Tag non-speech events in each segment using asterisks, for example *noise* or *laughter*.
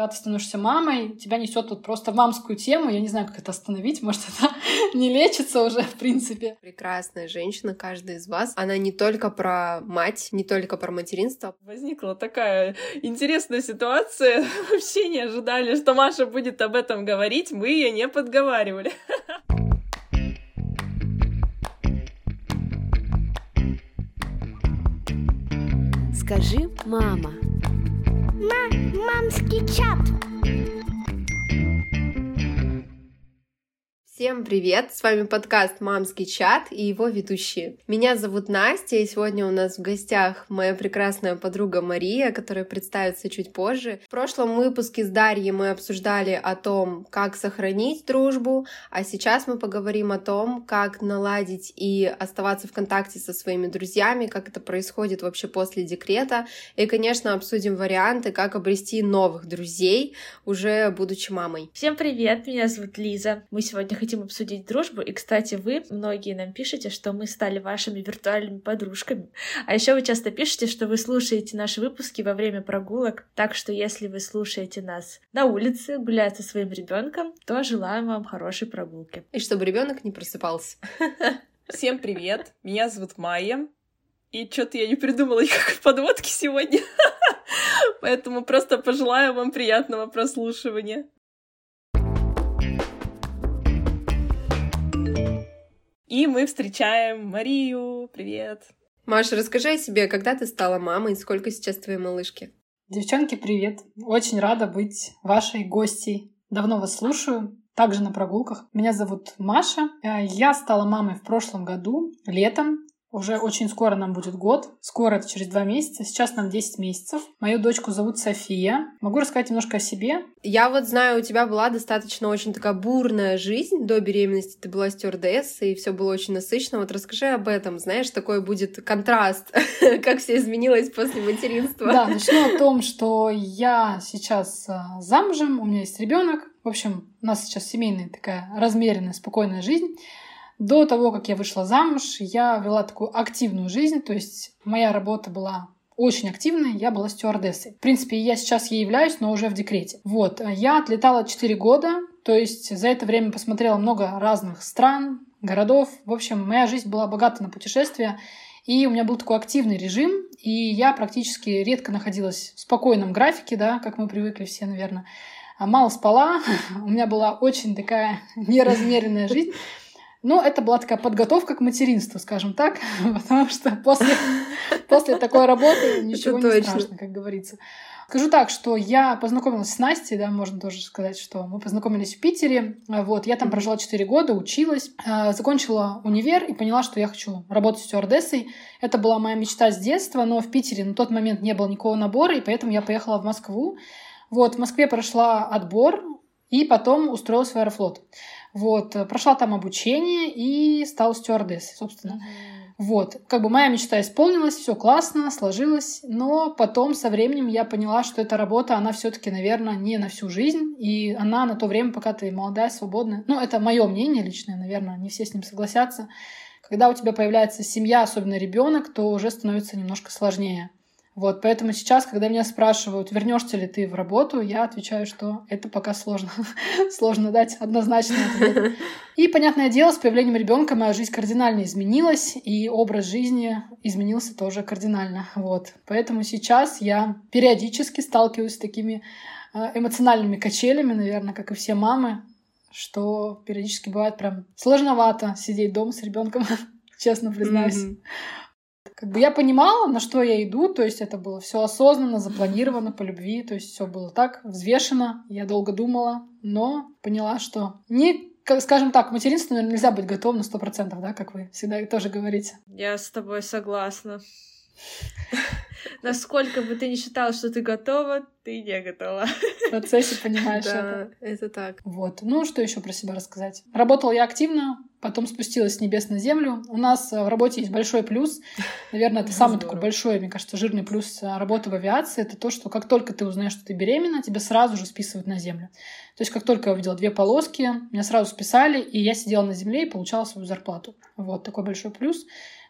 Когда ты становишься мамой, тебя несет вот просто в мамскую тему. Я не знаю, как это остановить. *laughs* Может, это не лечится уже, в принципе. Прекрасная женщина, каждая из вас. Она не только про мать, не только про материнство. Возникла такая интересная ситуация. *laughs* Вообще не ожидали, что Маша будет об этом говорить. Мы ее не подговаривали. Скажи, мама. Мамский чат. Всем привет! С вами подкаст «Мамский чат» и его ведущие. Меня зовут Настя, и сегодня у нас в гостях моя прекрасная подруга Мария, которая представится чуть позже. В прошлом выпуске с Дарьей мы обсуждали о том, как сохранить дружбу, а сейчас мы поговорим о том, как наладить и оставаться в контакте со своими друзьями, как это происходит вообще после декрета, и, конечно, обсудим варианты, как обрести новых друзей, уже будучи мамой. Всем привет! Меня зовут Лиза. Мы сегодня хотим хотим обсудить дружбу. И, кстати, вы, многие нам пишете, что мы стали вашими виртуальными подружками. А еще вы часто пишете, что вы слушаете наши выпуски во время прогулок. Так что, если вы слушаете нас на улице, гуляя со своим ребенком, то желаем вам хорошей прогулки. И чтобы ребенок не просыпался. *laughs* Всем привет! Меня зовут Майя. И что-то я не придумала никакой подводки сегодня. *laughs* Поэтому просто пожелаю вам приятного прослушивания. И мы встречаем Марию. Привет. Маша, расскажи о себе, когда ты стала мамой, сколько сейчас твоей малышки? Девчонки, привет. Очень рада быть вашей гостьей. Давно вас слушаю, также на прогулках. Меня зовут Маша. Э, я стала мамой в прошлом году, летом. Уже очень скоро нам будет год. Скоро это через два месяца. Сейчас нам 10 месяцев. Мою дочку зовут София. Могу рассказать немножко о себе. Я вот знаю, у тебя была достаточно очень такая бурная жизнь до беременности. Ты была стюардессой, и все было очень насыщенно. Вот расскажи об этом. Знаешь, такой будет контраст, *laughs* как все изменилось после материнства. Да, начну о том, что я сейчас а, замужем, у меня есть ребенок. В общем, у нас сейчас семейная такая размеренная, спокойная жизнь. До того, как я вышла замуж, я вела такую активную жизнь, то есть моя работа была очень активной, я была стюардессой. В принципе, я сейчас ей являюсь, но уже в декрете. Вот, я отлетала 4 года, то есть за это время посмотрела много разных стран, городов. В общем, моя жизнь была богата на путешествия, и у меня был такой активный режим, и я практически редко находилась в спокойном графике, да, как мы привыкли все, наверное. Мало спала, *laughs* у меня была очень такая неразмеренная жизнь. Ну, это была такая подготовка к материнству, скажем так, *laughs* потому что после, после такой работы ничего не точно. страшно, как говорится. Скажу так, что я познакомилась с Настей, да, можно тоже сказать, что мы познакомились в Питере. Вот, я там прожила 4 года, училась, э, закончила универ и поняла, что я хочу работать стюардессой. Это была моя мечта с детства, но в Питере на тот момент не было никакого набора, и поэтому я поехала в Москву. Вот, в Москве прошла отбор, и потом устроилась в Аэрофлот. Вот, э, прошла там обучение и стала стюардессой, собственно. Mm-hmm. Вот, как бы моя мечта исполнилась, все классно, сложилось, но потом со временем я поняла, что эта работа, она все-таки, наверное, не на всю жизнь, и она на то время, пока ты молодая, свободная. Ну, это мое мнение личное, наверное, не все с ним согласятся. Когда у тебя появляется семья, особенно ребенок, то уже становится немножко сложнее. Вот, поэтому сейчас, когда меня спрашивают, вернешься ли ты в работу, я отвечаю, что это пока сложно. *laughs* сложно дать однозначный ответ. И, понятное дело, с появлением ребенка моя жизнь кардинально изменилась, и образ жизни изменился тоже кардинально. Вот. Поэтому сейчас я периодически сталкиваюсь с такими э, эмоциональными качелями, наверное, как и все мамы, что периодически бывает прям сложновато сидеть дома с ребенком, *laughs* честно признаюсь. Как бы я понимала, на что я иду, то есть это было все осознанно, запланировано по любви, то есть все было так взвешено, я долго думала, но поняла, что не скажем так, материнству, наверное, нельзя быть готовым на сто процентов, да, как вы всегда тоже говорите. Я с тобой согласна. *laughs* Насколько бы ты не считала, что ты готова, ты не готова. В процессе понимаешь да, это. это так. Вот. Ну, что еще про себя рассказать? Работала я активно, потом спустилась с небес на землю. У нас э, в работе есть большой плюс. Наверное, это самый такой большой, мне кажется, жирный плюс э, работы в авиации. Это то, что как только ты узнаешь, что ты беременна, тебя сразу же списывают на землю. То есть как только я увидела две полоски, меня сразу списали, и я сидела на земле и получала свою зарплату. Вот такой большой плюс.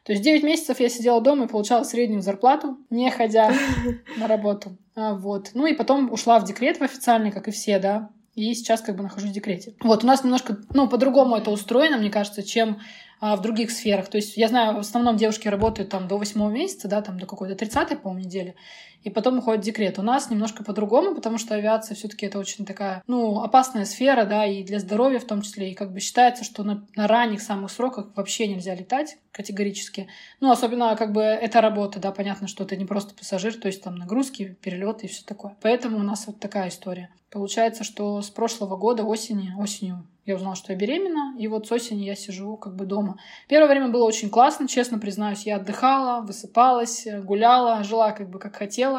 То есть 9 месяцев я сидела дома и получала среднюю зарплату, не ходя *laughs* на работу. А, вот. Ну и потом ушла в декрет в официальный, как и все, да. И сейчас как бы нахожусь в декрете. Вот, у нас немножко, ну, по-другому это устроено, мне кажется, чем а, в других сферах. То есть я знаю, в основном девушки работают там до восьмого месяца, да, там до какой-то 30 по-моему, недели, и потом уходят в декрет. У нас немножко по-другому, потому что авиация все таки это очень такая, ну, опасная сфера, да, и для здоровья в том числе. И как бы считается, что на, на ранних самых сроках вообще нельзя летать категорически. Ну, особенно как бы это работа, да, понятно, что это не просто пассажир, то есть там нагрузки, перелеты и все такое. Поэтому у нас вот такая история. Получается, что с прошлого года осени, осенью я узнала, что я беременна, и вот с осени я сижу как бы дома. Первое время было очень классно, честно признаюсь. Я отдыхала, высыпалась, гуляла, жила как бы как хотела.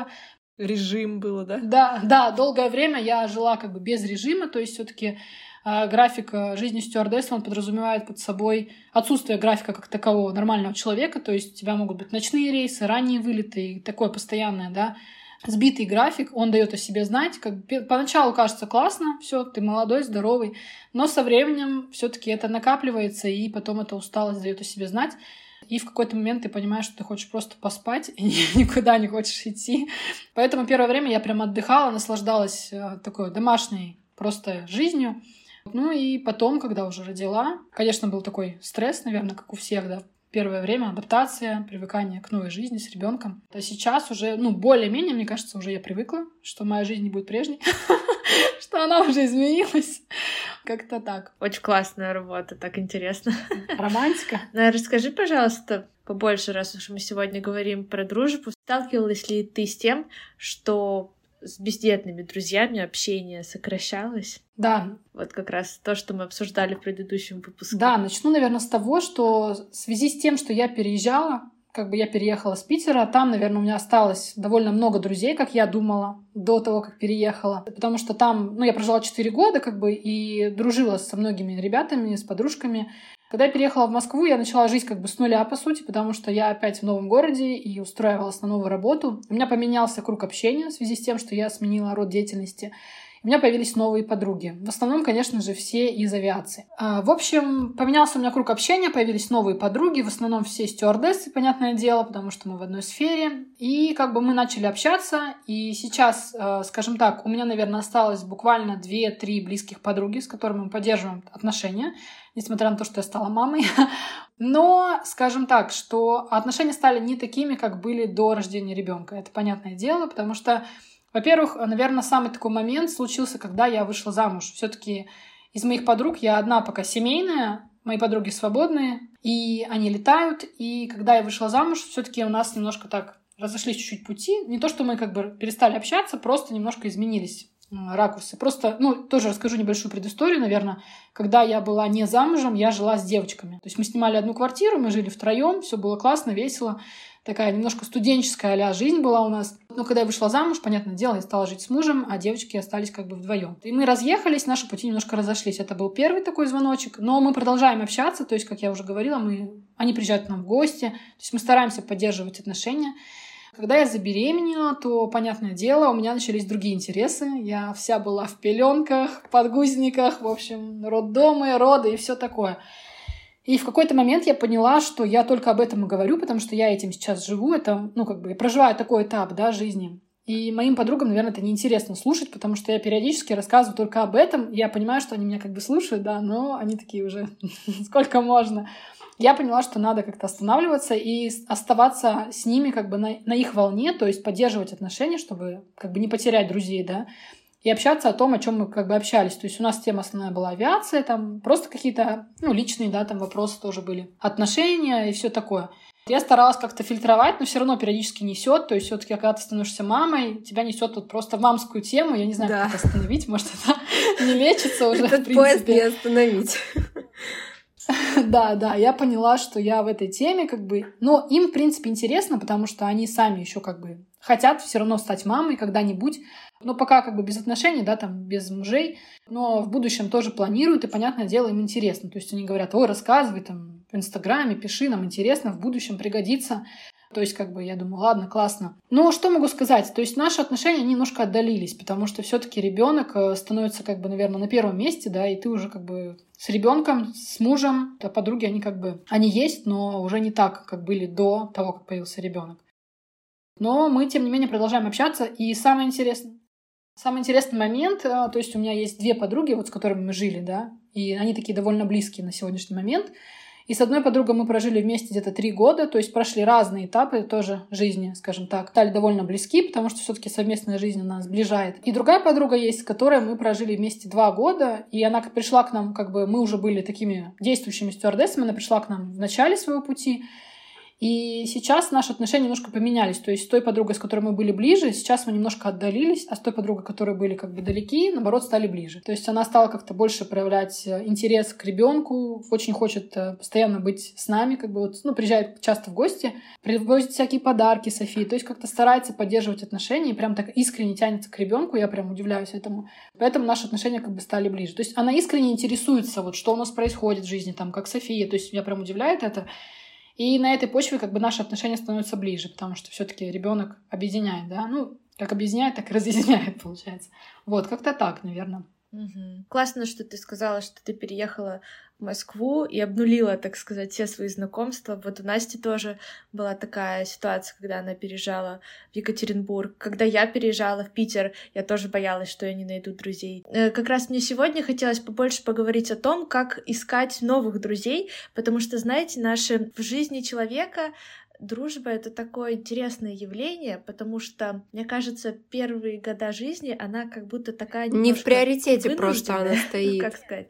Режим было, да? Да, да, долгое время я жила как бы без режима, то есть все таки э, график жизни стюардессы, он подразумевает под собой отсутствие графика как такового нормального человека, то есть у тебя могут быть ночные рейсы, ранние вылеты и такое постоянное, да, сбитый график, он дает о себе знать. Как поначалу кажется классно, все, ты молодой, здоровый, но со временем все-таки это накапливается, и потом эта усталость дает о себе знать. И в какой-то момент ты понимаешь, что ты хочешь просто поспать и *laughs* никуда не хочешь идти. Поэтому первое время я прям отдыхала, наслаждалась э, такой домашней просто жизнью. Ну и потом, когда уже родила, конечно, был такой стресс, наверное, как у всех, да, первое время адаптация, привыкание к новой жизни с ребенком. То сейчас уже, ну, более-менее, мне кажется, уже я привыкла, что моя жизнь не будет прежней, *laughs* что она уже изменилась. Как-то так. Очень классная работа, так интересно. *laughs* Романтика. Ну, расскажи, пожалуйста, побольше, раз уж мы сегодня говорим про дружбу. Сталкивалась ли ты с тем, что с бездетными друзьями общение сокращалось? Да. Вот как раз то, что мы обсуждали в предыдущем выпуске. Да, начну, наверное, с того, что в связи с тем, что я переезжала, как бы я переехала с Питера, там, наверное, у меня осталось довольно много друзей, как я думала, до того, как переехала. Потому что там, ну, я прожила 4 года, как бы, и дружила со многими ребятами, с подружками. Когда я переехала в Москву, я начала жить как бы с нуля, по сути, потому что я опять в новом городе и устраивалась на новую работу. У меня поменялся круг общения в связи с тем, что я сменила род деятельности. У меня появились новые подруги. В основном, конечно же, все из авиации. А, в общем, поменялся у меня круг общения, появились новые подруги, в основном все стюардессы, понятное дело, потому что мы в одной сфере. И как бы мы начали общаться, и сейчас, а, скажем так, у меня, наверное, осталось буквально 2-3 близких подруги, с которыми мы поддерживаем отношения, несмотря на то, что я стала мамой. *laughs* Но, скажем так, что отношения стали не такими, как были до рождения ребенка. Это понятное дело, потому что во-первых, наверное, самый такой момент случился, когда я вышла замуж. Все-таки из моих подруг я одна пока семейная, мои подруги свободные, и они летают. И когда я вышла замуж, все-таки у нас немножко так разошлись чуть-чуть пути. Не то, что мы как бы перестали общаться, просто немножко изменились ракурсы. Просто, ну, тоже расскажу небольшую предысторию, наверное. Когда я была не замужем, я жила с девочками. То есть мы снимали одну квартиру, мы жили втроем, все было классно, весело такая немножко студенческая а жизнь была у нас. Но когда я вышла замуж, понятное дело, я стала жить с мужем, а девочки остались как бы вдвоем. И мы разъехались, наши пути немножко разошлись. Это был первый такой звоночек. Но мы продолжаем общаться, то есть, как я уже говорила, мы... они приезжают к нам в гости, то есть мы стараемся поддерживать отношения. Когда я забеременела, то, понятное дело, у меня начались другие интересы. Я вся была в пеленках, подгузниках, в общем, роддомы, роды и все такое. И в какой-то момент я поняла, что я только об этом и говорю, потому что я этим сейчас живу, это, ну, как бы, я проживаю такой этап, да, жизни. И моим подругам, наверное, это неинтересно слушать, потому что я периодически рассказываю только об этом. Я понимаю, что они меня как бы слушают, да, но они такие уже, *laughs* сколько можно. Я поняла, что надо как-то останавливаться и оставаться с ними как бы на, на их волне, то есть поддерживать отношения, чтобы как бы не потерять друзей, да и общаться о том, о чем мы как бы общались. То есть у нас тема основная была авиация, там просто какие-то, ну, личные, да, там вопросы тоже были, отношения и все такое. Я старалась как-то фильтровать, но все равно периодически несет. То есть, все-таки, когда ты становишься мамой, тебя несет вот просто в мамскую тему. Я не знаю, да. как это остановить. Может, это *laughs* не лечится уже. Этот поезд не остановить. *laughs* Да, да, я поняла, что я в этой теме как бы... Но им, в принципе, интересно, потому что они сами еще как бы хотят все равно стать мамой когда-нибудь. Но пока как бы без отношений, да, там, без мужей, но в будущем тоже планируют, и, понятное дело, им интересно. То есть они говорят, ой, рассказывай там в Инстаграме, пиши, нам интересно, в будущем пригодится. То есть, как бы, я думаю, ладно, классно. Но что могу сказать? То есть, наши отношения немножко отдалились, потому что все таки ребенок э, становится, как бы, наверное, на первом месте, да, и ты уже, как бы, с ребенком, с мужем, а подруги, они как бы, они есть, но уже не так, как были до того, как появился ребенок. Но мы, тем не менее, продолжаем общаться. И самое интересное, самый интересный момент, э, то есть у меня есть две подруги, вот с которыми мы жили, да, и они такие довольно близкие на сегодняшний момент. И с одной подругой мы прожили вместе где-то три года, то есть прошли разные этапы тоже жизни, скажем так. Стали довольно близки, потому что все таки совместная жизнь нас сближает. И другая подруга есть, с которой мы прожили вместе два года, и она пришла к нам, как бы мы уже были такими действующими стюардессами, она пришла к нам в начале своего пути, и сейчас наши отношения немножко поменялись. То есть с той подругой, с которой мы были ближе, сейчас мы немножко отдалились, а с той подругой, которые были как бы далеки, наоборот, стали ближе. То есть она стала как-то больше проявлять э, интерес к ребенку, очень хочет э, постоянно быть с нами, как бы вот, ну, приезжает часто в гости, привозит всякие подарки Софии, то есть как-то старается поддерживать отношения и прям так искренне тянется к ребенку, я прям удивляюсь этому. Поэтому наши отношения как бы стали ближе. То есть она искренне интересуется, вот что у нас происходит в жизни, там, как София, то есть меня прям удивляет это. И на этой почве как бы наши отношения становятся ближе, потому что все-таки ребенок объединяет, да, ну, как объединяет, так и *laughs* разъединяет, получается. Вот, как-то так, наверное. Угу. Классно, что ты сказала, что ты переехала Москву и обнулила, так сказать, все свои знакомства. Вот у Насти тоже была такая ситуация, когда она переезжала в Екатеринбург. Когда я переезжала в Питер, я тоже боялась, что я не найду друзей. Э, как раз мне сегодня хотелось побольше поговорить о том, как искать новых друзей, потому что, знаете, наши в жизни человека дружба — это такое интересное явление, потому что, мне кажется, первые года жизни она как будто такая Не в приоритете просто она стоит. *laughs* как сказать?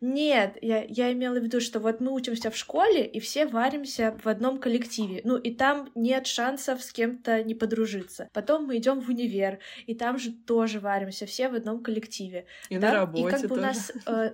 Нет, я, я имела в виду, что вот мы учимся в школе, и все варимся в одном коллективе. Ну, и там нет шансов с кем-то не подружиться. Потом мы идем в универ, и там же тоже варимся все в одном коллективе. И да? на работе И как бы тоже. у нас э,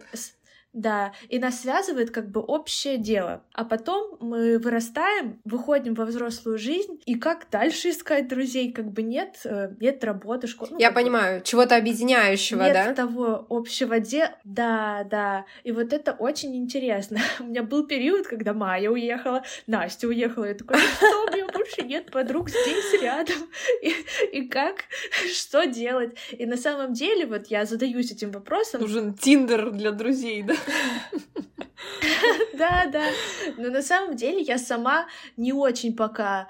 да, и нас связывает как бы общее дело. А потом мы вырастаем, выходим во взрослую жизнь, и как дальше искать друзей? Как бы нет, э, нет работы, школы. Ну, Я понимаю, чего-то объединяющего, нет да? Нет того общего дела. Да, да. И вот это очень интересно. *laughs* У меня был период, когда Майя уехала, Настя уехала. Я такой, что, у меня больше нет подруг здесь рядом. *laughs* И, и как? Что делать? И на самом деле вот я задаюсь этим вопросом. Нужен Тиндер для друзей, да? *laughs* Да, да. Но на самом деле я сама не очень пока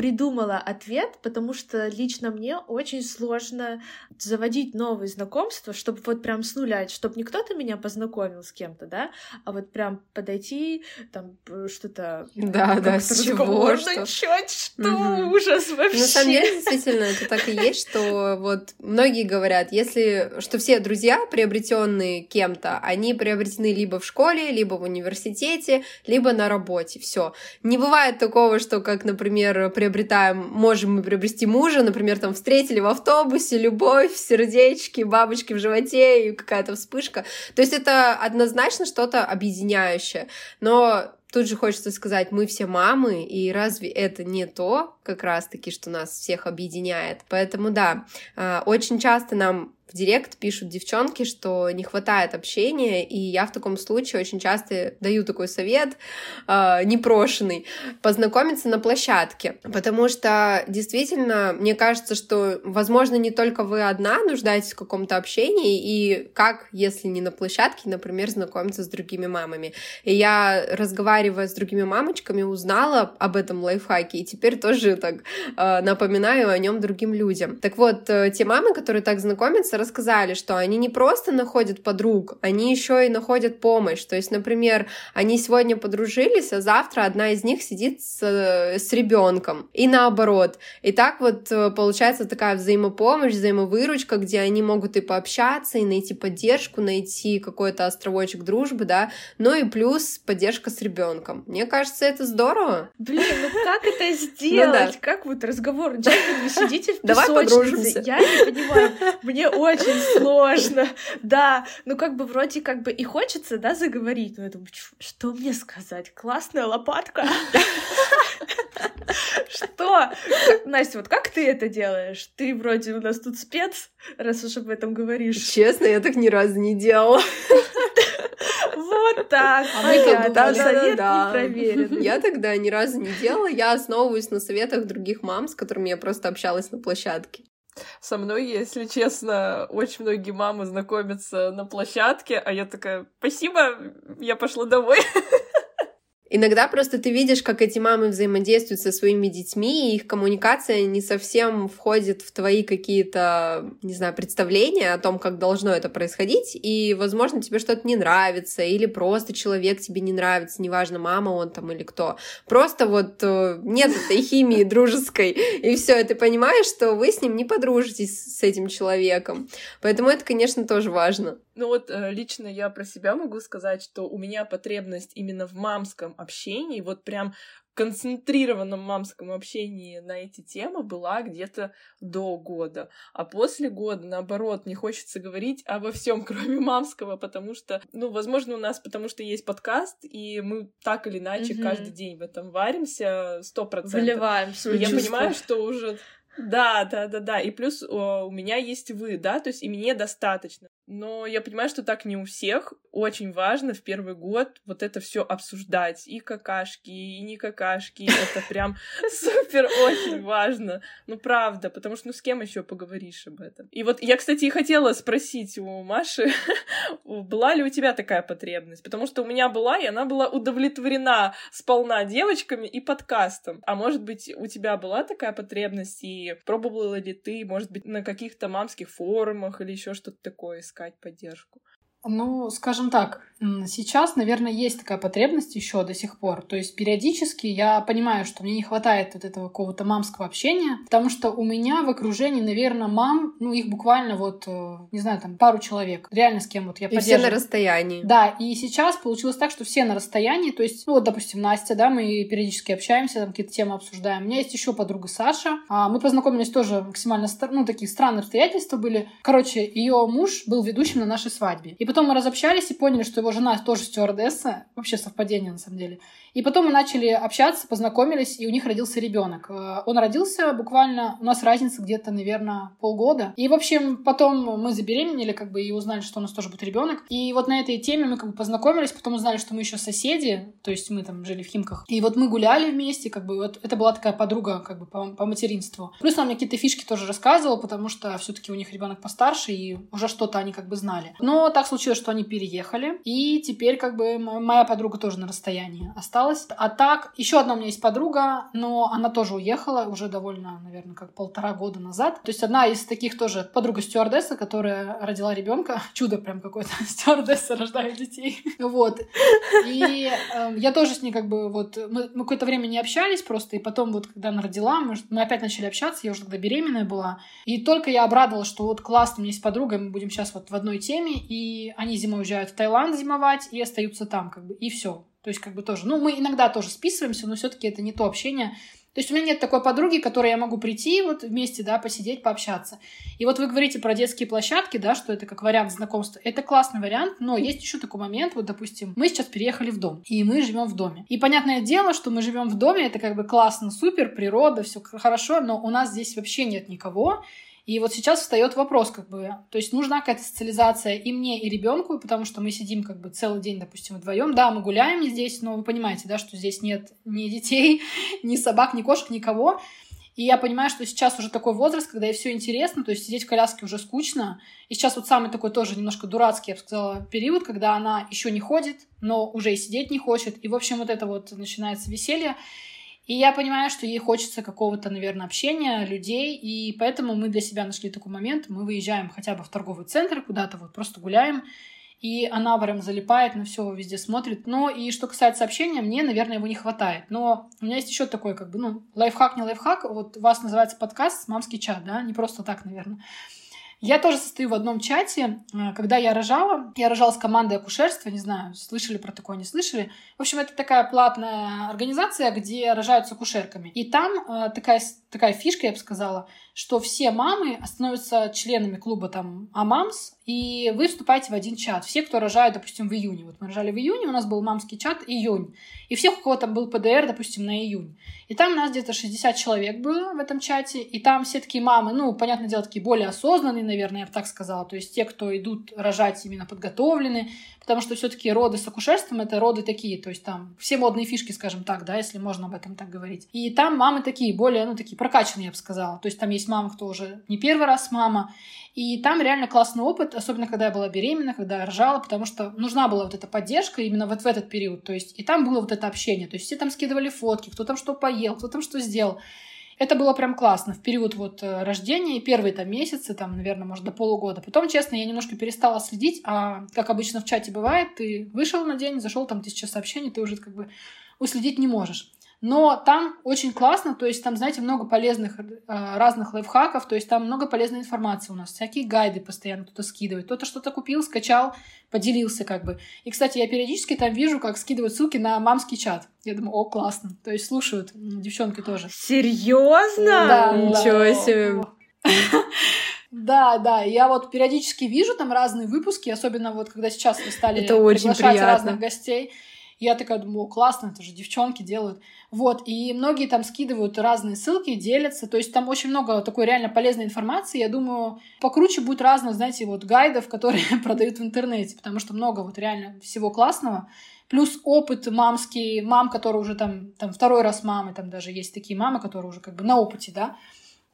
придумала ответ, потому что лично мне очень сложно заводить новые знакомства, чтобы вот прям с нуля, чтобы не кто-то меня познакомил с кем-то, да, а вот прям подойти, там что-то... Да, да, с чего, что... начать, что угу. ужас вообще. На самом деле, действительно, это так и есть, что вот многие говорят, если, что все друзья, приобретенные кем-то, они приобретены либо в школе, либо в университете, либо на работе, все. Не бывает такого, что, как, например, приобретаем, можем мы приобрести мужа, например, там встретили в автобусе, любовь, сердечки, бабочки в животе и какая-то вспышка. То есть это однозначно что-то объединяющее. Но Тут же хочется сказать, мы все мамы, и разве это не то, как раз-таки, что нас всех объединяет? Поэтому да, а, очень часто нам в директ пишут девчонки, что не хватает общения, и я в таком случае очень часто даю такой совет э, непрошенный познакомиться на площадке, потому что действительно мне кажется, что возможно не только вы одна нуждаетесь в каком-то общении, и как, если не на площадке, например, знакомиться с другими мамами. И я разговаривая с другими мамочками узнала об этом лайфхаке, и теперь тоже так э, напоминаю о нем другим людям. Так вот, э, те мамы, которые так знакомятся, рассказали, что они не просто находят подруг, они еще и находят помощь. То есть, например, они сегодня подружились, а завтра одна из них сидит с, с ребенком. И наоборот. И так вот э, получается такая взаимопомощь, взаимовыручка, где они могут и пообщаться, и найти поддержку, найти какой-то островочек дружбы, да, ну и плюс поддержка с ребенком. Мне кажется, это здорово. Блин, ну как это сделать? *laughs* Ну, да. Как вот разговор? Вы сидите в песочнице. Я не понимаю. Мне очень *laughs* сложно, *laughs* да. Ну, как бы вроде как бы и хочется, да, заговорить, но я думаю, что мне сказать? Классная лопатка? *laughs* Что? Настя, вот как ты это делаешь? Ты вроде у нас тут спец, раз уж об этом говоришь. Честно, я так ни разу не делала. Вот, так. А мы тут думали. Совет Да-да-да. не проверен. Я тогда ни разу не делала, я основываюсь на советах других мам, с которыми я просто общалась на площадке. Со мной, если честно, очень многие мамы знакомятся на площадке, а я такая, спасибо, я пошла домой. *laughs* Иногда просто ты видишь, как эти мамы взаимодействуют со своими детьми, и их коммуникация не совсем входит в твои какие-то, не знаю, представления о том, как должно это происходить, и, возможно, тебе что-то не нравится, или просто человек тебе не нравится, неважно, мама он там или кто. Просто вот э, нет этой химии дружеской, и все, ты понимаешь, что вы с ним не подружитесь с этим человеком. Поэтому это, конечно, тоже важно. Ну вот э, лично я про себя могу сказать, что у меня потребность именно в мамском общении, вот прям концентрированном мамском общении на эти темы была где-то до года. А после года, наоборот, не хочется говорить обо всем, *laughs* кроме мамского, потому что, ну, возможно, у нас потому что есть подкаст, и мы так или иначе Мгм. каждый день в этом варимся, сто процентов. Выливаем свои Я понимаю, что уже... Да, да, да, да. И плюс о, у меня есть вы, да, то есть и мне достаточно. Но я понимаю, что так не у всех. Очень важно в первый год вот это все обсуждать. И какашки, и не какашки. Это прям *laughs* супер очень важно. Ну, правда, потому что ну с кем еще поговоришь об этом? И вот я, кстати, и хотела спросить у Маши, *laughs* была ли у тебя такая потребность? Потому что у меня была, и она была удовлетворена сполна девочками и подкастом. А может быть, у тебя была такая потребность, и пробовала ли ты, может быть, на каких-то мамских форумах или еще что-то такое искать поддержку? Ну, скажем так, сейчас, наверное, есть такая потребность еще до сих пор. То есть периодически я понимаю, что мне не хватает вот этого какого-то мамского общения, потому что у меня в окружении, наверное, мам, ну, их буквально вот, э, не знаю, там, пару человек. Реально с кем вот я И все на расстоянии. Да, и сейчас получилось так, что все на расстоянии, то есть, ну вот, допустим, Настя, да, мы периодически общаемся, там какие-то темы обсуждаем. У меня есть еще подруга Саша, а, мы познакомились тоже максимально, ну, такие странные обстоятельства были. Короче, ее муж был ведущим на нашей свадьбе. И потом мы разобщались и поняли, что его жена тоже стюардесса, вообще совпадение на самом деле. И потом мы начали общаться, познакомились, и у них родился ребенок. Э, Он родился буквально, у нас разница где-то, наверное, полгода. И, в общем, потом мы забеременели, как бы, и узнали, что у нас тоже будет ребенок. И вот на этой теме мы как бы познакомились, потом узнали, что мы еще соседи, то есть мы там жили в Химках. И вот мы гуляли вместе, как бы, вот это была такая подруга, как бы, по, по материнству. Плюс она мне какие-то фишки тоже рассказывала, потому что все-таки у них ребенок постарше, и уже что-то они как бы знали. Но так случилось, что они переехали, и теперь как бы моя подруга тоже на расстоянии осталась. А так, еще одна у меня есть подруга, но она тоже уехала уже довольно, наверное, как полтора года назад. То есть одна из таких тоже подруга стюардесса, которая родила ребенка. *laughs* Чудо прям какое-то. *laughs* Стюардесса рождает детей. *laughs* Вот. И э, я тоже с ней как бы вот... Мы, мы какое-то время не общались просто, и потом вот, когда она родила, мы, мы опять начали общаться, я уже тогда беременная была. И только я обрадовалась, что вот классно, у меня есть подруга, мы будем сейчас вот в одной теме, и они зимой уезжают в Таиланд зимовать и остаются там, как бы, и все. То есть, как бы тоже, ну, мы иногда тоже списываемся, но все-таки это не то общение. То есть у меня нет такой подруги, которой я могу прийти вот вместе, да, посидеть, пообщаться. И вот вы говорите про детские площадки, да, что это как вариант знакомства. Это классный вариант, но есть еще такой момент, вот, допустим, мы сейчас переехали в дом, и мы живем в доме. И понятное дело, что мы живем в доме, это как бы классно, супер, природа, все хорошо, но у нас здесь вообще нет никого. И вот сейчас встает вопрос, как бы, то есть нужна какая-то социализация и мне, и ребенку, потому что мы сидим как бы целый день, допустим, вдвоем. Да, мы гуляем здесь, но вы понимаете, да, что здесь нет ни детей, *laughs* ни собак, ни кошек, никого. И я понимаю, что сейчас уже такой возраст, когда ей все интересно, то есть сидеть в коляске уже скучно. И сейчас вот самый такой тоже немножко дурацкий, я бы сказала, период, когда она еще не ходит, но уже и сидеть не хочет. И, в общем, вот это вот начинается веселье. И я понимаю, что ей хочется какого-то, наверное, общения, людей, и поэтому мы для себя нашли такой момент. Мы выезжаем хотя бы в торговый центр куда-то, вот просто гуляем, и она прям залипает на все, везде смотрит. Но и что касается общения, мне, наверное, его не хватает. Но у меня есть еще такой, как бы, ну, лайфхак, не лайфхак. Вот у вас называется подкаст «Мамский чат», да? Не просто так, наверное. Я тоже состою в одном чате. Э, Когда я рожала, я рожала с командой акушерства, не знаю, слышали про такое, не слышали. В общем, это такая платная организация, где рожают с акушерками. И там э, такая, такая фишка, я бы сказала, что все мамы становятся членами клуба там АМАМС, и вы вступаете в один чат. Все, кто рожают, допустим, в июне. Вот мы рожали в июне, у нас был мамский чат июнь. И всех, у кого там был ПДР, допустим, на июнь. И там у нас где-то 60 человек было в этом чате, и там все такие мамы, ну, понятное дело, такие более осознанные, наверное, я бы так сказала. То есть те, кто идут рожать именно подготовлены, потому что все-таки роды с акушерством это роды такие, то есть там все модные фишки, скажем так, да, если можно об этом так говорить. И там мамы такие, более, ну, такие прокачанные, я бы сказала. То есть там есть мама, кто уже не первый раз мама, и там реально классный опыт, особенно когда я была беременна, когда я рожала, потому что нужна была вот эта поддержка именно вот в этот период. То есть и там было вот это общение. То есть все там скидывали фотки, кто там что поел, кто там что сделал. Это было прям классно в период вот э, рождения первые там месяцы, там, наверное, может, до полугода. Потом, честно, я немножко перестала следить, а как обычно в чате бывает, ты вышел на день, зашел, там тысяча сообщений, ты уже как бы уследить не можешь. Но там очень классно, то есть там, знаете, много полезных э, разных лайфхаков, то есть там много полезной информации у нас, всякие гайды постоянно кто-то скидывает, кто-то что-то купил, скачал, поделился как бы. И, кстати, я периодически там вижу, как скидывают ссылки на мамский чат. Я думаю, о, классно. То есть слушают девчонки тоже. Серьезно? Да. Ничего да. себе. *laughs* Да, да, я вот периодически вижу там разные выпуски, особенно вот когда сейчас вы стали Это очень приглашать приятно. разных гостей. Я такая думаю, классно, это же девчонки делают. Вот, и многие там скидывают разные ссылки, делятся, то есть там очень много такой реально полезной информации. Я думаю, покруче будет разных, знаете, вот гайдов, которые *laughs* продают в интернете, потому что много вот реально всего классного. Плюс опыт мамский, мам, которые уже там, там второй раз мамы, там даже есть такие мамы, которые уже как бы на опыте, да,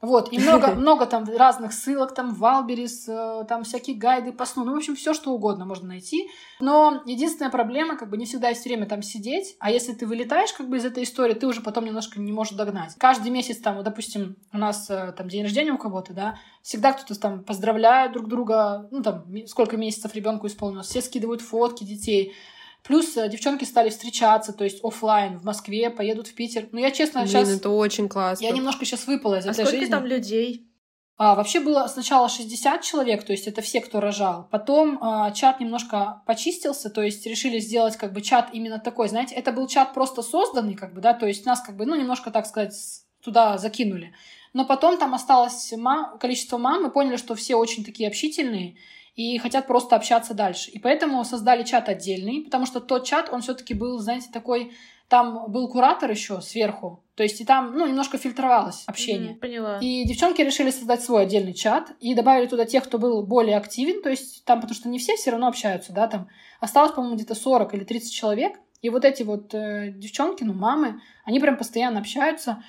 вот, и много, *laughs* много там разных ссылок, там Валберис, э, там всякие гайды по сну, ну, в общем, все что угодно можно найти. Но единственная проблема, как бы не всегда есть время там сидеть, а если ты вылетаешь как бы из этой истории, ты уже потом немножко не можешь догнать. Каждый месяц там, вот, допустим, у нас э, там день рождения у кого-то, да, всегда кто-то там поздравляет друг друга, ну, там, сколько месяцев ребенку исполнилось, все скидывают фотки детей, Плюс э, девчонки стали встречаться, то есть оффлайн в Москве, поедут в Питер. Ну, я честно Блин, сейчас... это очень классно. Я немножко сейчас выпала из А этой сколько жизни. там людей? А, вообще было сначала 60 человек, то есть это все, кто рожал. Потом а, чат немножко почистился, то есть решили сделать как бы чат именно такой, знаете, это был чат просто созданный, как бы, да, то есть нас как бы, ну, немножко, так сказать, туда закинули. Но потом там осталось ма- количество мам, мы поняли, что все очень такие общительные и хотят просто общаться дальше. И поэтому создали чат отдельный, потому что тот чат, он все-таки был, знаете, такой, там был куратор еще сверху, то есть и там, ну, немножко фильтровалось общение. Мгм, Поняла. И девчонки решили создать свой отдельный чат и добавили туда тех, кто был более активен, то есть там, потому что не все все равно общаются, да, там осталось, по-моему, где-то 40 или 30 человек, и вот эти вот э, девчонки, ну, мамы, они прям постоянно общаются,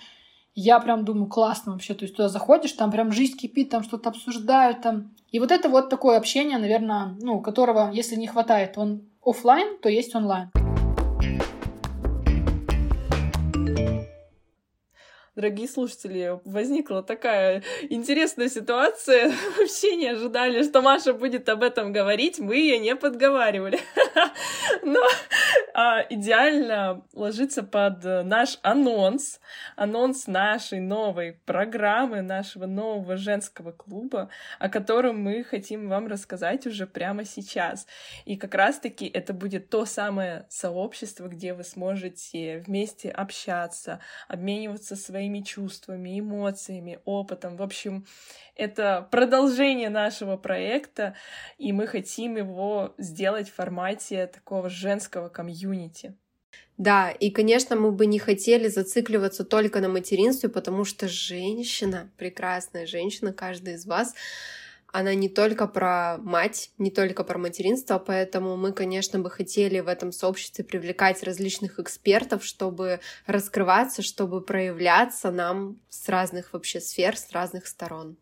я прям думаю, классно вообще, то есть туда заходишь, там прям жизнь кипит, там что-то обсуждают, там, и вот это вот такое общение, наверное, ну, которого, если не хватает, он оффлайн, то есть онлайн. Дорогие слушатели, возникла такая интересная ситуация. *laughs* Вообще не ожидали, что Маша будет об этом говорить. Мы ее не подговаривали. *laughs* Но а, идеально ложится под наш анонс. Анонс нашей новой программы, нашего нового женского клуба, о котором мы хотим вам рассказать уже прямо сейчас. И как раз-таки это будет то самое сообщество, где вы сможете вместе общаться, обмениваться своими чувствами, эмоциями, опытом. В общем, это продолжение нашего проекта, и мы хотим его сделать в формате такого женского комьюнити. Да, и, конечно, мы бы не хотели зацикливаться только на материнстве, потому что женщина, прекрасная женщина, каждая из вас, она не только про мать, не только про материнство, поэтому мы, конечно, бы хотели в этом сообществе привлекать различных экспертов, чтобы раскрываться, чтобы проявляться нам с разных вообще сфер, с разных сторон.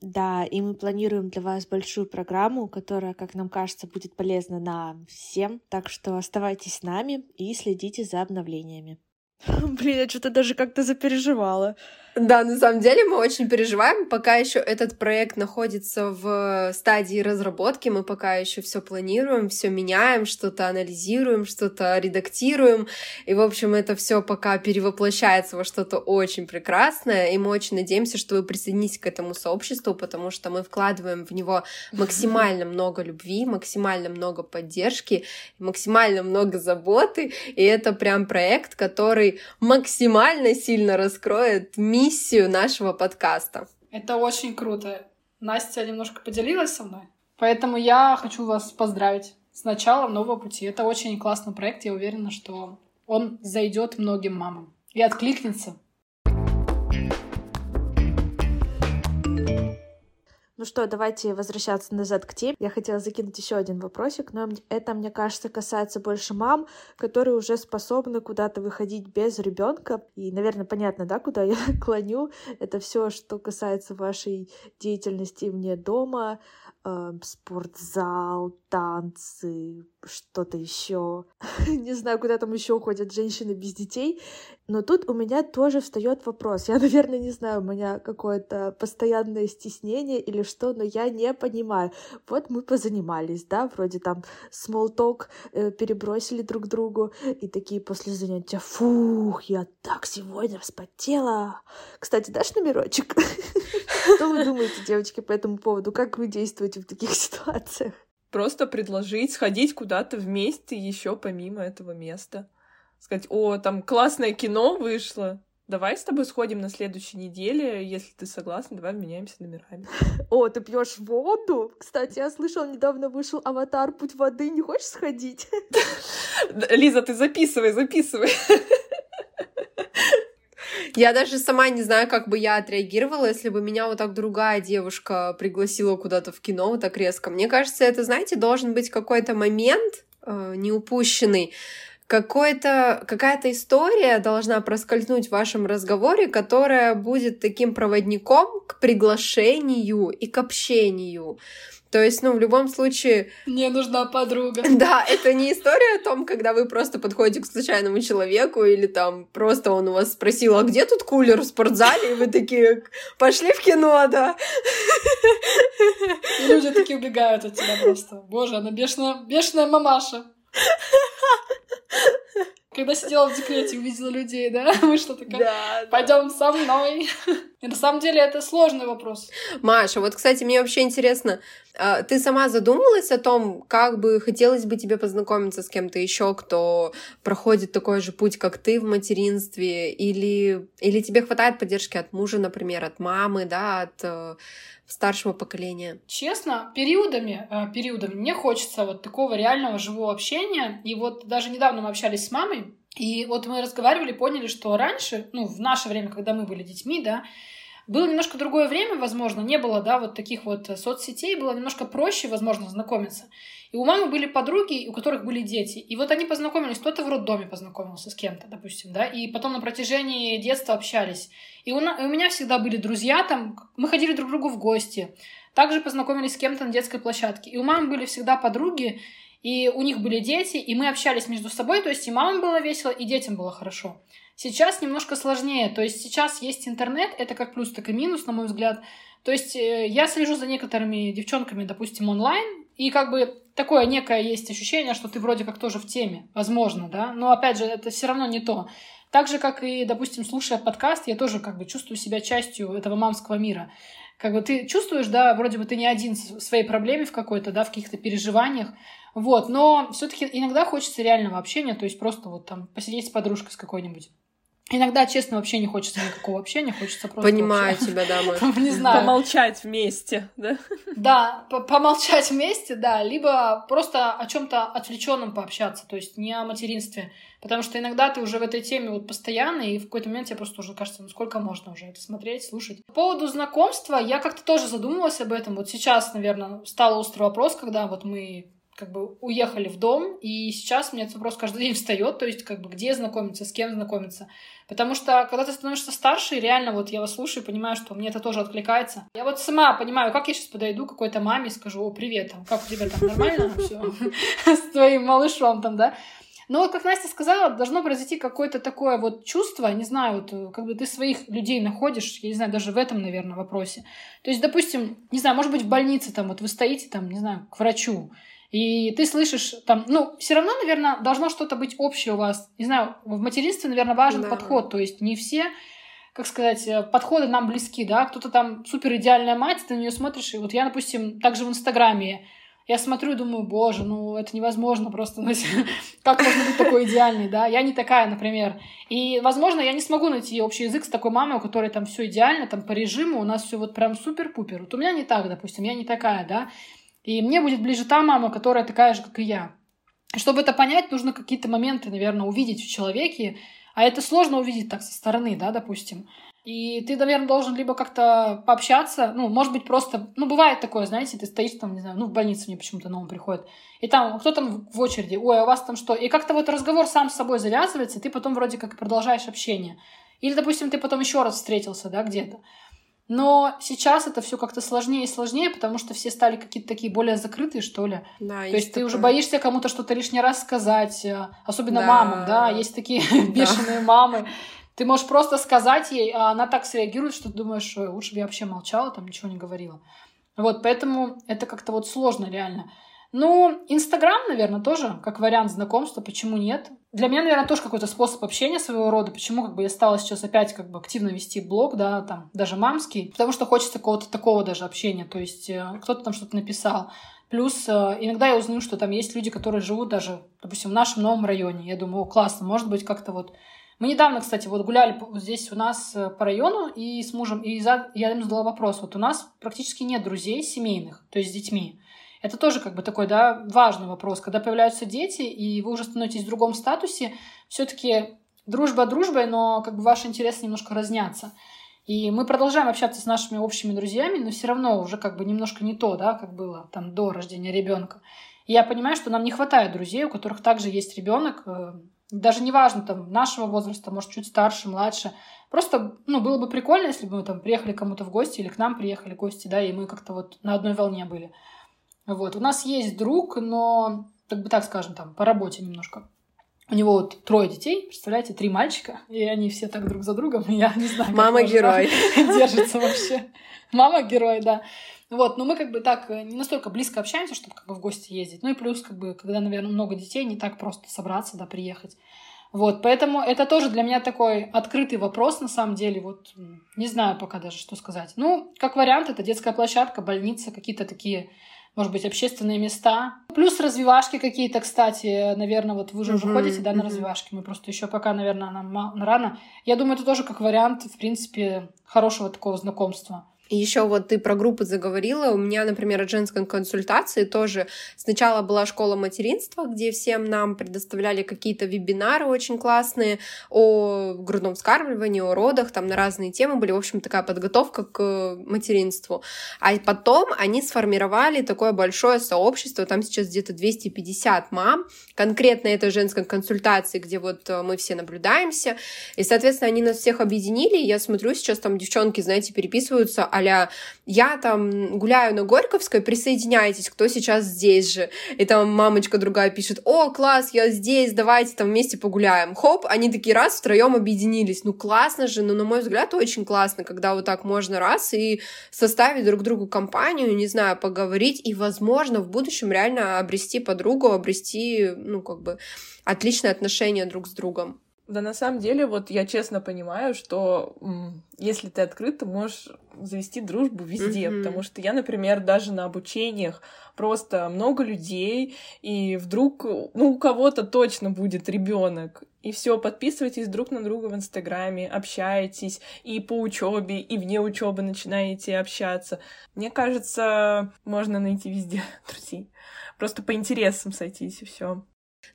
Да, и мы планируем для вас большую программу, которая, как нам кажется, будет полезна нам всем. Так что оставайтесь с нами и следите за обновлениями. *laughs* Блин, я что-то даже как-то запереживала. Да, на самом деле мы очень переживаем, пока еще этот проект находится в стадии разработки, мы пока еще все планируем, все меняем, что-то анализируем, что-то редактируем, и, в общем, это все пока перевоплощается во что-то очень прекрасное, и мы очень надеемся, что вы присоединитесь к этому сообществу, потому что мы вкладываем в него *laughs* максимально много любви, максимально много поддержки, максимально много заботы, и это прям проект, который максимально сильно раскроет миссию нашего подкаста. Это очень круто. Настя немножко поделилась со мной. Поэтому я хочу вас поздравить с началом нового пути. Это очень классный проект. Я уверена, что он зайдет многим мамам и откликнется. Ну что, давайте возвращаться назад к теме. Я хотела закинуть еще один вопросик, но это, мне кажется, касается больше мам, которые уже способны куда-то выходить без ребенка. И, наверное, понятно, да, куда я *laughs* клоню. Это все, что касается вашей деятельности вне дома, э, спортзал, танцы, что-то еще. *laughs* Не знаю, куда там еще ходят женщины без детей. Но тут у меня тоже встает вопрос. Я, *laughs* наверное, не знаю, у меня какое-то постоянное стеснение или что, но я не понимаю. Вот мы позанимались, да, вроде там talk э, перебросили друг другу, и такие после занятия, фух, я так сегодня вспотела. Кстати, дашь номерочек? *laughs* Что вы думаете, девочки, по этому поводу? Как вы действуете в таких ситуациях? Просто предложить сходить куда-то вместе еще помимо этого места сказать, о, там классное кино вышло, давай с тобой сходим на следующей неделе, если ты согласна, давай меняемся номерами. *laughs* О, ты пьешь воду? Кстати, я слышала, недавно вышел аватар Путь воды, не хочешь сходить? *laughs* Лиза, ты записывай, записывай. *laughs* Я даже сама не знаю, как бы я отреагировала, если бы меня вот так другая девушка пригласила куда-то в кино вот так резко. Мне кажется, это, знаете, должен быть какой-то момент э, неупущенный, какой-то, какая-то история должна проскользнуть в вашем разговоре, которая будет таким проводником к приглашению и к общению. То есть, ну, в любом случае... *laughs* Мне нужна подруга. *laughs* Да, это не история о том, когда вы просто подходите к случайному человеку, или там просто он у вас спросил, а где тут кулер в спортзале? И вы такие, пошли в кино, да. И люди такие убегают от тебя просто. Боже, она бешеная, бешеная мамаша. Когда сидела в декрете, увидела людей, да, *laughs* вышла такая, да, пойдем да. со мной. И на самом деле это сложный вопрос. Маша, вот, кстати, мне вообще интересно, ты сама задумалась о том, как бы хотелось бы тебе познакомиться с кем-то еще, кто проходит такой же путь, как ты в материнстве, или, или тебе хватает поддержки от мужа, например, от мамы, да, от э, старшего поколения? Честно, периодами, э, периодами мне хочется вот такого реального живого общения. И вот даже недавно мы общались с мамой, и вот мы разговаривали, поняли, что раньше, ну, в наше время, когда мы были детьми, да, было немножко другое время, возможно, не было, да, вот таких вот соцсетей, было немножко проще, возможно, знакомиться. И у мамы были подруги, у которых были дети. И вот они познакомились, кто-то в роддоме познакомился с кем-то, допустим, да, и потом на протяжении детства общались. И у, и у меня всегда были друзья там, мы ходили друг к другу в гости. Также познакомились с кем-то на детской площадке. И у мамы были всегда подруги, и у них были дети, и мы общались между собой, то есть и мамам было весело, и детям было хорошо. Сейчас немножко сложнее, то есть сейчас есть интернет, это как плюс, так и минус, на мой взгляд. То есть э, я слежу за некоторыми девчонками, допустим, онлайн, и как бы такое некое есть ощущение, что ты вроде как тоже в теме, возможно, да, но опять же, это все равно не то. Так же, как и, допустим, слушая подкаст, я тоже как бы чувствую себя частью этого мамского мира. Как бы ты чувствуешь, да, вроде бы ты не один в своей проблеме в какой-то, да, в каких-то переживаниях, вот, но все-таки иногда хочется реального общения, то есть просто вот там посидеть с подружкой с какой-нибудь. Иногда, честно, вообще не хочется никакого общения, хочется просто... Понимаю вообще, тебя, да, *laughs* мы. Не знаю. Помолчать вместе, да? Да, помолчать вместе, да, либо просто о чем то отвлеченном пообщаться, то есть не о материнстве. Потому что иногда ты уже в этой теме вот постоянно, и в какой-то момент тебе просто уже кажется, ну сколько можно уже это смотреть, слушать. По поводу знакомства, я как-то тоже задумывалась об этом. Вот сейчас, наверное, стал острый вопрос, когда вот мы как бы уехали в дом, и сейчас мне этот вопрос каждый день *laughs* встает, то есть как бы где знакомиться, с кем знакомиться. Потому что когда ты становишься старше, реально вот я вас слушаю и понимаю, что мне это тоже откликается. Я вот сама понимаю, как я сейчас подойду к какой-то маме и скажу, о, привет, там, как у тебя там нормально *laughs* все *laughs* с твоим малышом там, да? Но вот, как Настя сказала, должно произойти какое-то такое вот чувство, не знаю, вот, как бы ты своих людей находишь, я не знаю, даже в этом, наверное, вопросе. То есть, допустим, не знаю, может быть, в больнице там вот вы стоите там, не знаю, к врачу, и ты слышишь там, ну, все равно, наверное, должно что-то быть общее у вас. Не знаю, в материнстве, наверное, важен да. подход. То есть не все, как сказать, э, подходы нам близки, да. Кто-то там супер идеальная мать, ты на нее смотришь. И вот я, допустим, также в Инстаграме я смотрю и думаю, боже, ну это невозможно просто. *laughs* Ну, как можно быть такой идеальной, да? Я не такая, например. И, возможно, я не смогу найти общий язык с такой мамой, у которой там все идеально, там по режиму, у нас все вот прям супер-пупер. Вот у меня не так, допустим, я не такая, да? И мне будет ближе та мама, которая такая же, как и я. Чтобы это понять, нужно какие-то моменты, наверное, увидеть в человеке, а это сложно увидеть так со стороны, да, допустим. И ты, наверное, должен либо как-то пообщаться, ну, может быть, просто, ну, бывает такое, знаете, ты стоишь там, не знаю, ну, в больнице мне почему-то на ум приходит, и там, кто там в очереди, ой, а у вас там что? И как-то вот разговор сам с собой завязывается, и ты потом вроде как продолжаешь общение. Или, допустим, ты потом еще раз встретился, да, где-то. Но сейчас это все как-то сложнее и сложнее, потому что все стали какие-то такие более закрытые, что ли. Да, То есть, есть ты уже боишься кому-то что-то лишний раз сказать, э, особенно да. мамам, да, есть такие *laughs* бешеные мамы. Ты можешь просто сказать ей, а она так среагирует, что ты думаешь, лучше бы я вообще молчала, там ничего не говорила. Вот, поэтому это как-то вот сложно реально. Ну, Инстаграм, наверное, тоже как вариант знакомства, почему нет? Для меня, наверное, тоже какой-то способ общения своего рода, почему как бы я стала сейчас опять как бы активно вести блог, да, там, даже мамский, потому что хочется какого-то такого даже общения, то есть э, кто-то там что-то написал. Плюс э, иногда я узнаю, что там есть люди, которые живут даже, допустим, в нашем новом районе. Я думаю, о, классно, может быть, как-то вот мы недавно, кстати, вот гуляли здесь у нас э, по району и с мужем, и я им задала вопрос. Вот у нас практически нет друзей семейных, то есть с детьми. Это тоже как бы такой, да, важный вопрос. Когда появляются дети, и вы уже становитесь в другом статусе, все таки дружба дружбой, но как бы ваши интересы немножко разнятся. И мы продолжаем общаться с нашими общими друзьями, но все равно уже как бы немножко не то, да, как было там до рождения ребенка. И я понимаю, что нам не хватает друзей, у которых также есть ребенок, э, даже неважно, там, нашего возраста, может, чуть старше, младше. Просто, ну, было бы прикольно, если бы мы там приехали кому-то в гости или к нам приехали гости, да, и мы как-то вот на одной волне были. Вот. У нас есть друг, но, как бы так скажем, там, по работе немножко. У него вот трое детей, представляете, три мальчика, и они все так друг за другом, и я не знаю, Мама герой. *laughs* Держится вообще. Мама герой, да. Вот, но мы как бы так э, не настолько близко общаемся, чтобы как бы в гости ездить. Ну и плюс, как бы, когда, наверное, много детей, не так просто собраться, да, приехать. Вот, поэтому это тоже для меня такой открытый вопрос, на самом деле, вот, не знаю пока даже, что сказать. Ну, как вариант, это детская площадка, больница, какие-то такие, может быть, общественные места. Плюс развивашки какие-то, кстати, наверное, вот вы же уже ходите, да, на развивашки, мы просто еще пока, наверное, нам рано. Я думаю, это тоже как вариант, в принципе, хорошего такого знакомства. Еще вот ты про группы заговорила. У меня, например, от женской консультации тоже сначала была школа материнства, где всем нам предоставляли какие-то вебинары очень классные о грудном вскармливании, о родах, там на разные темы были. В общем, такая подготовка к материнству. А потом они сформировали такое большое сообщество, там сейчас где-то 250 мам, конкретно этой женской консультации, где вот э, мы все наблюдаемся. И, соответственно, они нас всех объединили. Я смотрю, сейчас там девчонки, знаете, переписываются, а я там гуляю на Горьковской, присоединяйтесь, кто сейчас здесь же. И там мамочка другая пишет, о, класс, я здесь, давайте там вместе погуляем. Хоп, они такие раз втроем объединились. Ну, классно же, но, на мой взгляд, очень классно, когда вот так можно раз и составить друг другу компанию, не знаю, поговорить и, возможно, в будущем реально обрести подругу, обрести, ну, как бы, отличные отношения друг с другом. Да, на самом деле, вот я честно понимаю, что если ты открыт, ты можешь завести дружбу везде, mm-hmm. потому что я, например, даже на обучениях просто много людей, и вдруг, ну, у кого-то точно будет ребенок, и все, подписывайтесь друг на друга в Инстаграме, общаетесь и по учебе, и вне учебы начинаете общаться. Мне кажется, можно найти везде *laughs* друзей. Просто по интересам сойтись и все.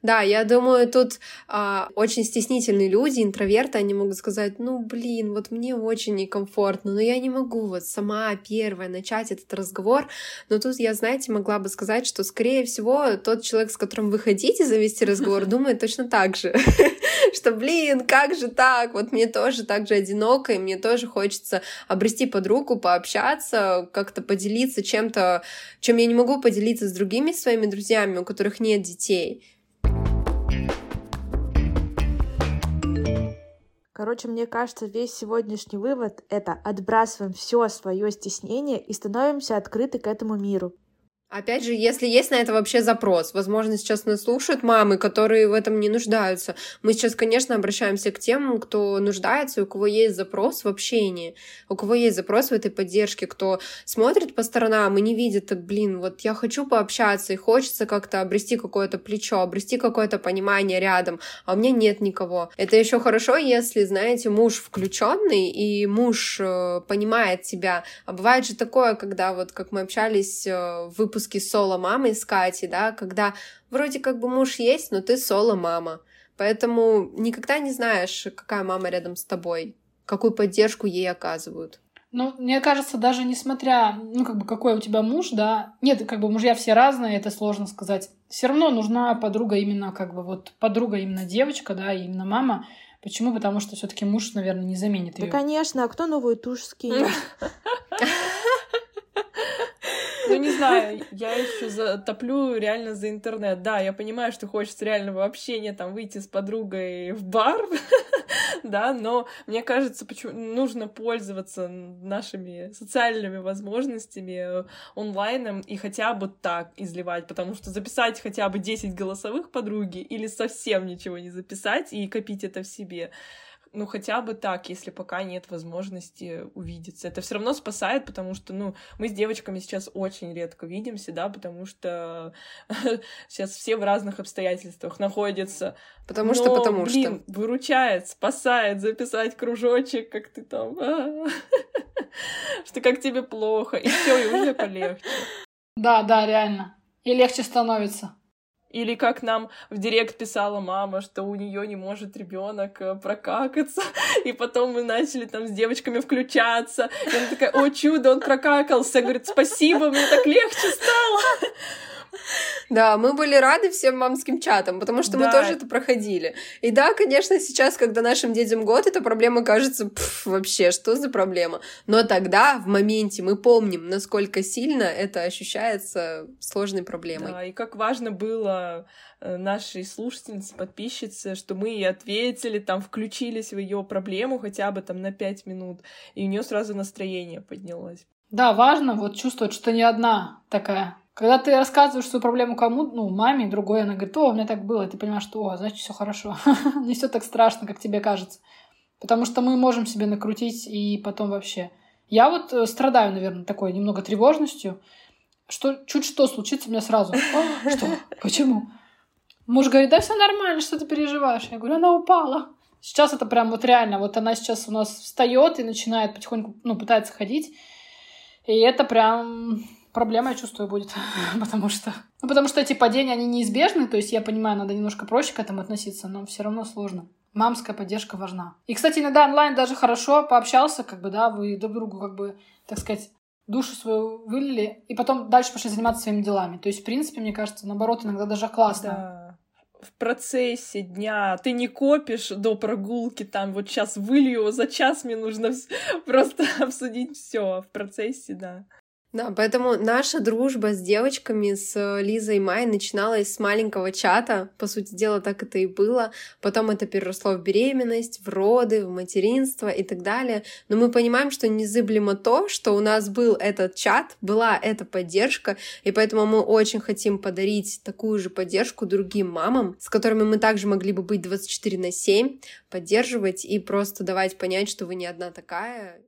Да, я думаю, тут а, очень стеснительные люди, интроверты, они могут сказать, ну, блин, вот мне очень некомфортно, но я не могу вот сама первая начать этот разговор. Но тут я, знаете, могла бы сказать, что, скорее всего, тот человек, с которым вы хотите завести разговор, *laughs* думает точно так же, *laughs* что, блин, как же так, вот мне тоже так же одиноко, и мне тоже хочется обрести подругу, пообщаться, как-то поделиться чем-то, чем я не могу поделиться с другими своими друзьями, у которых нет детей. Короче, мне кажется, весь сегодняшний вывод — это отбрасываем все свое стеснение и становимся открыты к этому миру. Опять же, если есть на это вообще запрос, возможно, сейчас нас слушают мамы, которые в этом не нуждаются. Мы сейчас, конечно, обращаемся к тем, кто нуждается, у кого есть запрос в общении, у кого есть запрос в этой поддержке, кто смотрит по сторонам и не видит, так, блин, вот я хочу пообщаться, и хочется как-то обрести какое-то плечо, обрести какое-то понимание рядом, а у меня нет никого. Это еще хорошо, если, знаете, муж включенный, и муж э, понимает тебя. А бывает же такое, когда вот, как мы общались э, выпуске соло-мамы с Катей, да, когда вроде как бы муж есть, но ты соло-мама. Поэтому никогда не знаешь, какая мама рядом с тобой, какую поддержку ей оказывают. Ну, мне кажется, даже несмотря, ну, как бы, какой у тебя муж, да, нет, как бы мужья все разные, это сложно сказать. Все равно нужна подруга именно, как бы, вот подруга именно девочка, да, именно мама. Почему? Потому что все-таки муж, наверное, не заменит ее. Да, конечно, а кто новую тушь скинет? *laughs* *laughs* Ну, не знаю, я еще затоплю реально за интернет. Да, я понимаю, что хочется реального общения, там, выйти с подругой в бар, *laughs* да, но мне кажется, почему нужно пользоваться нашими социальными возможностями э, онлайном и хотя бы так изливать, потому что записать хотя бы 10 голосовых подруги или совсем ничего не записать и копить это в себе, ну, хотя бы так, если пока нет возможности увидеться. Это все равно спасает, потому что, ну, мы с девочками сейчас очень редко видимся, да, потому что *laughs* сейчас все в разных обстоятельствах находятся. Потому Но, что, потому блин, что. выручает, спасает записать кружочек, как ты там, *laughs* что как тебе плохо, и все, и уже полегче. Да, да, реально. И легче становится. Или как нам в директ писала мама, что у нее не может ребенок э, прокакаться. *laughs* И потом мы начали там с девочками включаться. И она такая, о, чудо, он прокакался. Говорит, спасибо, мне так легче стало. Да, мы были рады всем мамским чатам, потому что да. мы тоже это проходили. И да, конечно, сейчас, когда нашим детям год, эта проблема кажется пф, вообще, что за проблема? Но тогда, в моменте, мы помним, насколько сильно это ощущается сложной проблемой. Да, и как важно было э, нашей слушательнице, подписчице, что мы ей ответили, там, включились в ее проблему хотя бы там на пять минут, и у нее сразу настроение поднялось. Да, важно вот чувствовать, что не одна такая когда ты рассказываешь свою проблему кому ну, маме, другой, она говорит, о, у меня так было, и ты понимаешь, что, о, значит, все хорошо. *laughs* Не все так страшно, как тебе кажется. Потому что мы можем себе накрутить и потом вообще. Я вот э, страдаю, наверное, такой немного тревожностью, что чуть что случится, мне сразу. *laughs* Что? Почему? Муж говорит, да все нормально, что ты переживаешь? Я говорю, она упала. Сейчас это прям вот реально, вот она сейчас у нас встает и начинает потихоньку, ну, пытается ходить. И это прям проблема, я чувствую, будет. *laughs* потому что... Ну, потому что эти падения, они неизбежны. То есть, я понимаю, надо немножко проще к этому относиться, но все равно сложно. Мамская поддержка важна. И, кстати, иногда онлайн даже хорошо пообщался, как бы, да, вы друг другу, как бы, так сказать, душу свою вылили, и потом дальше пошли заниматься своими делами. То есть, в принципе, мне кажется, наоборот, иногда даже классно. Да в процессе дня, ты не копишь до прогулки, там вот сейчас вылью, за час мне нужно *laughs* просто обсудить все в процессе, да. Да, поэтому наша дружба с девочками, с Лизой и Майей начиналась с маленького чата. По сути дела, так это и было. Потом это переросло в беременность, в роды, в материнство и так далее. Но мы понимаем, что незыблемо то, что у нас был этот чат, была эта поддержка, и поэтому мы очень хотим подарить такую же поддержку другим мамам, с которыми мы также могли бы быть 24 на 7, поддерживать и просто давать понять, что вы не одна такая.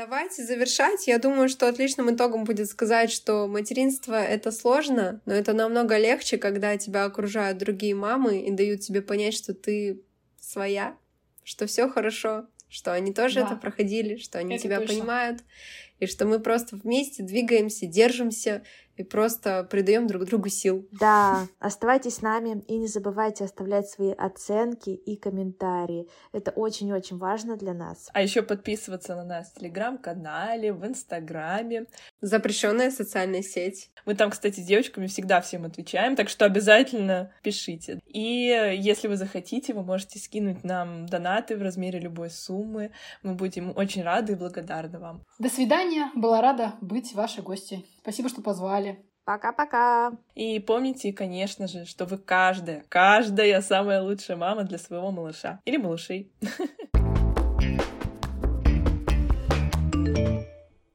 Давайте завершать. Я думаю, что отличным итогом будет сказать, что материнство — это сложно, но это намного легче, когда тебя окружают другие мамы и дают тебе понять, что ты своя, что все хорошо, что они тоже да. это проходили, что они это тебя точно. понимают, и что мы просто вместе двигаемся, держимся и просто придаем друг другу сил. Да, оставайтесь с нами и не забывайте оставлять свои оценки и комментарии. Это очень-очень важно для нас. А еще подписываться на нас в телеграм-канале, в инстаграме. Запрещенная социальная сеть. Мы там, кстати, с девочками всегда всем отвечаем, так что обязательно пишите. И если вы захотите, вы можете скинуть нам донаты в размере любой суммы. Мы будем очень рады и благодарны вам. До свидания. Была рада быть вашей гостьей. Спасибо, что позвали. Пока-пока. И помните, конечно же, что вы каждая, каждая самая лучшая мама для своего малыша или малышей. *laughs*